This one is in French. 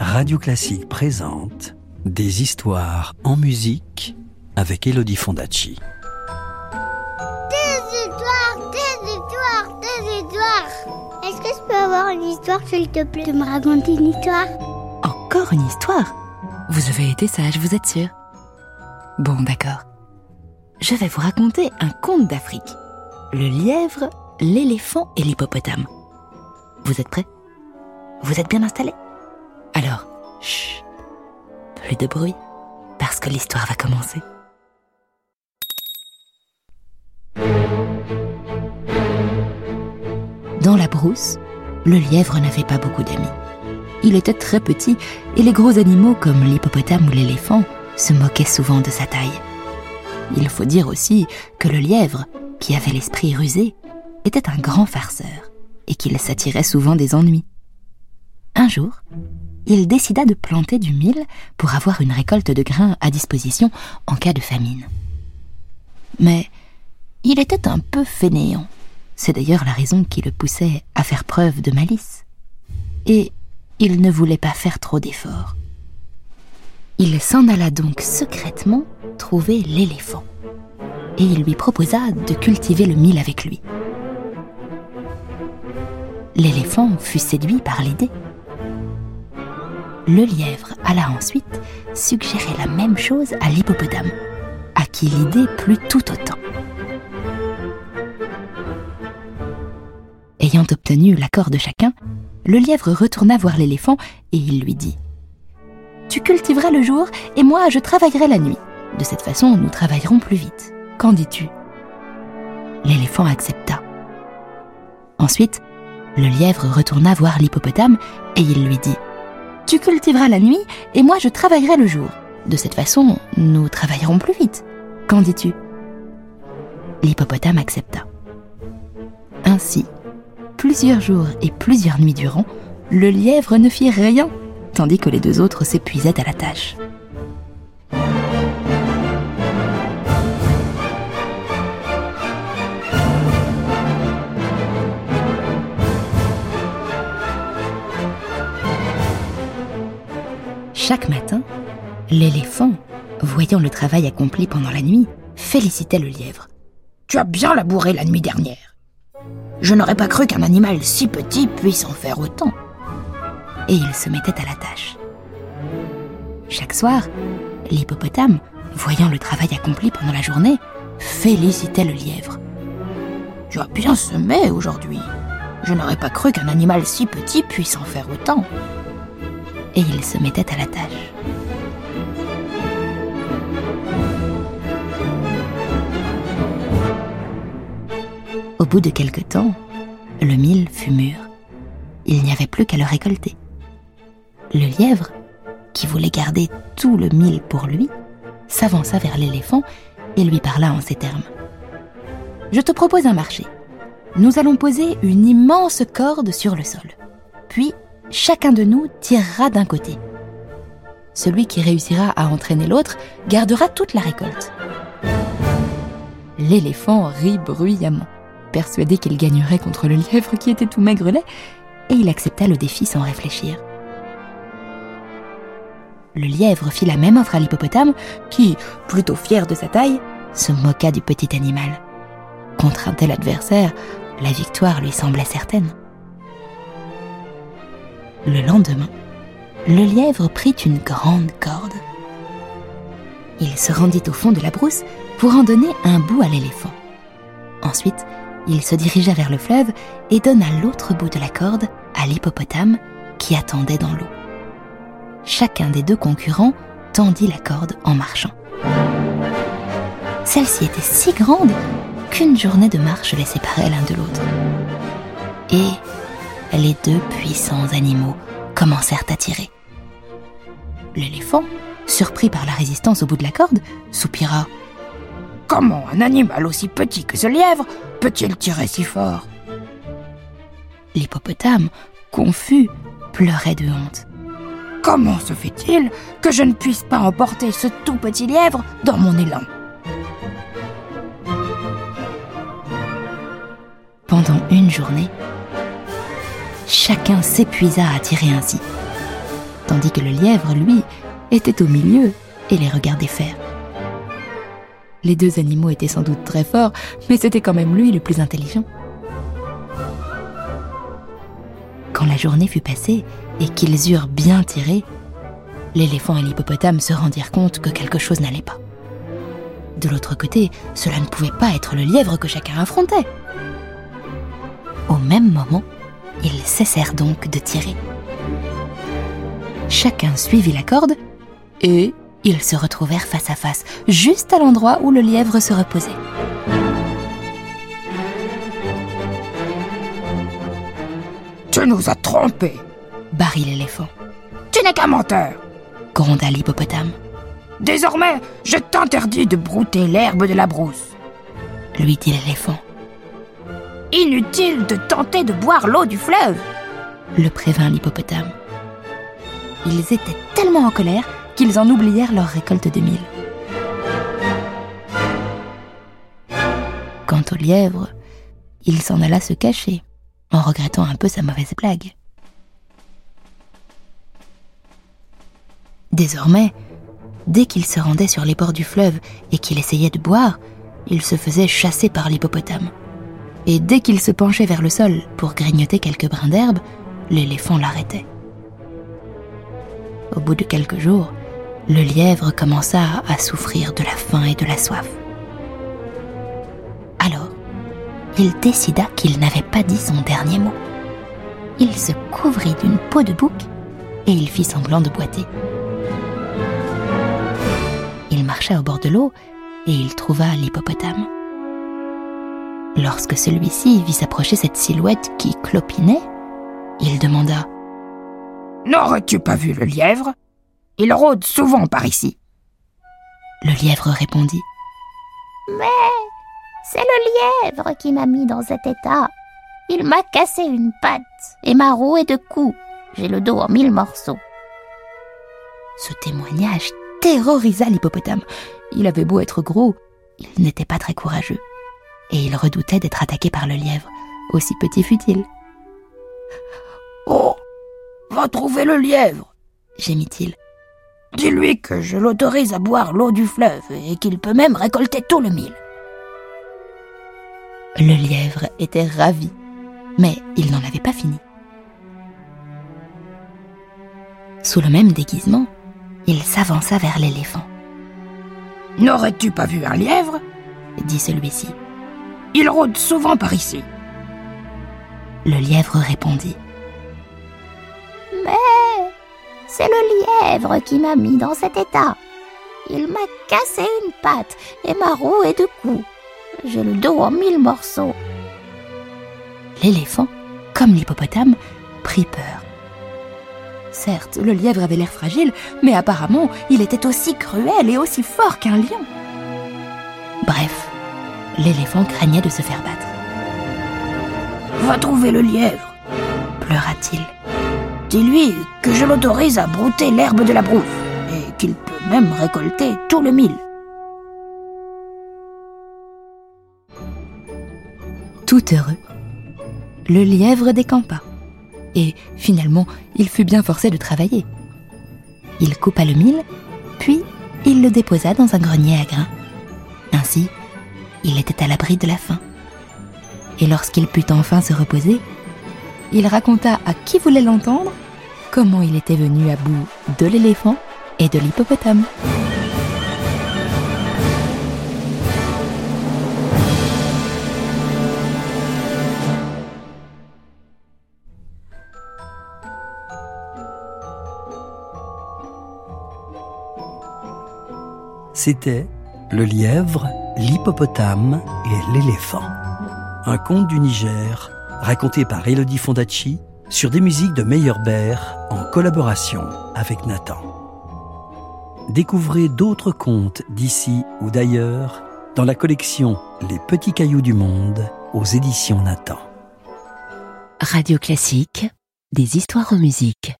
Radio Classique présente Des histoires en musique avec Elodie Fondacci. Des histoires, des histoires, des histoires. Est-ce que je peux avoir une histoire, s'il te plaît, de me raconter une histoire? Encore une histoire? Vous avez été sage, vous êtes sûr? Bon, d'accord. Je vais vous raconter un conte d'Afrique. Le lièvre, l'éléphant et l'hippopotame. Vous êtes prêts? Vous êtes bien installés? Alors, chut, plus de bruit, parce que l'histoire va commencer. Dans la brousse, le lièvre n'avait pas beaucoup d'amis. Il était très petit et les gros animaux comme l'hippopotame ou l'éléphant se moquaient souvent de sa taille. Il faut dire aussi que le lièvre, qui avait l'esprit rusé, était un grand farceur et qu'il s'attirait souvent des ennuis. Un jour, il décida de planter du mil pour avoir une récolte de grains à disposition en cas de famine. Mais il était un peu fainéant. C'est d'ailleurs la raison qui le poussait à faire preuve de malice. Et il ne voulait pas faire trop d'efforts. Il s'en alla donc secrètement trouver l'éléphant. Et il lui proposa de cultiver le mil avec lui. L'éléphant fut séduit par l'idée. Le lièvre alla ensuite suggérer la même chose à l'hippopotame, à qui l'idée plut tout autant. Ayant obtenu l'accord de chacun, le lièvre retourna voir l'éléphant et il lui dit Tu cultiveras le jour et moi je travaillerai la nuit. De cette façon, nous travaillerons plus vite. Qu'en dis-tu? L'éléphant accepta. Ensuite, le lièvre retourna voir l'hippopotame et il lui dit Tu cultiveras la nuit et moi je travaillerai le jour. De cette façon, nous travaillerons plus vite. Qu'en dis-tu? L'hippopotame accepta. Ainsi, plusieurs jours et plusieurs nuits durant, le lièvre ne fit rien, tandis que les deux autres s'épuisaient à la tâche. Chaque matin, l'éléphant, voyant le travail accompli pendant la nuit, félicitait le lièvre. Tu as bien labouré la nuit dernière. Je n'aurais pas cru qu'un animal si petit puisse en faire autant. Et il se mettait à la tâche. Chaque soir, l'hippopotame, voyant le travail accompli pendant la journée, félicitait le lièvre. Tu as bien semé aujourd'hui. Je n'aurais pas cru qu'un animal si petit puisse en faire autant. Et il se mettait à la tâche. Au bout de quelque temps, le mil fut mûr. Il n'y avait plus qu'à le récolter. Le lièvre, qui voulait garder tout le mil pour lui, s'avança vers l'éléphant et lui parla en ces termes. Je te propose un marché. Nous allons poser une immense corde sur le sol. Puis, chacun de nous tirera d'un côté. Celui qui réussira à entraîner l'autre gardera toute la récolte. L'éléphant rit bruyamment persuadé qu'il gagnerait contre le lièvre qui était tout maigrelet, et il accepta le défi sans réfléchir. Le lièvre fit la même offre à l'hippopotame, qui, plutôt fier de sa taille, se moqua du petit animal. Contre un tel adversaire, la victoire lui semblait certaine. Le lendemain, le lièvre prit une grande corde. Il se rendit au fond de la brousse pour en donner un bout à l'éléphant. Ensuite, il se dirigea vers le fleuve et donna l'autre bout de la corde à l'hippopotame qui attendait dans l'eau. Chacun des deux concurrents tendit la corde en marchant. Celle-ci était si grande qu'une journée de marche les séparait l'un de l'autre. Et les deux puissants animaux commencèrent à tirer. L'éléphant, surpris par la résistance au bout de la corde, soupira. Comment un animal aussi petit que ce lièvre peut-il tirer si fort? L'hippopotame, confus, pleurait de honte. Comment se fait-il que je ne puisse pas emporter ce tout petit lièvre dans mon élan? Pendant une journée, chacun s'épuisa à tirer ainsi. tandis que le lièvre, lui, était au milieu et les regardait faire. Les deux animaux étaient sans doute très forts, mais c'était quand même lui le plus intelligent. Quand la journée fut passée et qu'ils eurent bien tiré, l'éléphant et l'hippopotame se rendirent compte que quelque chose n'allait pas. De l'autre côté, cela ne pouvait pas être le lièvre que chacun affrontait. Au même moment, ils cessèrent donc de tirer. Chacun suivit la corde et ils se retrouvèrent face à face, juste à l'endroit où le lièvre se reposait. Tu nous as trompés, Barry l'éléphant, tu n'es qu'un menteur. gronda l'hippopotame, Désormais, je t'interdis de brouter l'herbe de la brousse. lui dit l'éléphant, Inutile de tenter de boire l'eau du fleuve. le prévint l'hippopotame. Ils étaient tellement en colère qu'ils en oublièrent leur récolte de mil. Quant au lièvre, il s'en alla se cacher, en regrettant un peu sa mauvaise blague. Désormais, dès qu'il se rendait sur les bords du fleuve et qu'il essayait de boire, il se faisait chasser par l'hippopotame. Et dès qu'il se penchait vers le sol pour grignoter quelques brins d'herbe, l'éléphant l'arrêtait. Au bout de quelques jours, le lièvre commença à souffrir de la faim et de la soif. Alors, il décida qu'il n'avait pas dit son dernier mot. Il se couvrit d'une peau de bouc et il fit semblant de boiter. Il marcha au bord de l'eau et il trouva l'hippopotame. Lorsque celui-ci vit s'approcher cette silhouette qui clopinait, il demanda N'aurais-tu pas vu le lièvre? Il rôde souvent par ici. Le lièvre répondit C'est le lièvre qui m'a mis dans cet état. Il m'a cassé une patte et m'a roué de coups. J'ai le dos en mille morceaux. Ce témoignage terrorisa l'hippopotame. Il avait beau être gros, il n'était pas très courageux. Et il redoutait d'être attaqué par le lièvre, aussi petit fut-il. Oh Va trouver le lièvre Gémit-il. Dis-lui que je l'autorise à boire l'eau du fleuve et qu'il peut même récolter tout le mil. Le lièvre était ravi, mais il n'en avait pas fini. Sous le même déguisement, il s'avança vers l'éléphant, N'aurais-tu pas vu un lièvre? dit celui-ci. Il rôde souvent par ici. Le lièvre répondit. Mais c'est le lièvre qui m'a mis dans cet état. Il m'a cassé une patte et m'a roué de coups. J'ai le dos en mille morceaux. L'éléphant, comme l'hippopotame, prit peur. Certes, le lièvre avait l'air fragile, mais apparemment, il était aussi cruel et aussi fort qu'un lion. Bref, l'éléphant craignait de se faire battre. Va trouver le lièvre. Pleura-t-il. Dis-lui que je l'autorise à brouter l'herbe de la brousse et qu'il peut même récolter tout le mil. Tout heureux, le lièvre décampa. Et finalement, il fut bien forcé de travailler. Il coupa le mil, puis il le déposa dans un grenier à grains. Ainsi, il était à l'abri de la faim. Et lorsqu'il put enfin se reposer, il raconta à qui voulait l'entendre comment il était venu à bout de l'éléphant et de l'hippopotame. C'était Le lièvre, l'hippopotame et l'éléphant. Un conte du Niger raconté par Elodie Fondacci sur des musiques de Meyerbeer en collaboration avec Nathan. Découvrez d'autres contes d'ici ou d'ailleurs dans la collection Les petits cailloux du monde aux éditions Nathan. Radio classique, des histoires en musique.